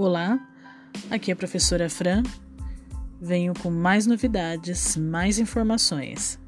Olá, aqui é a professora Fran. Venho com mais novidades, mais informações.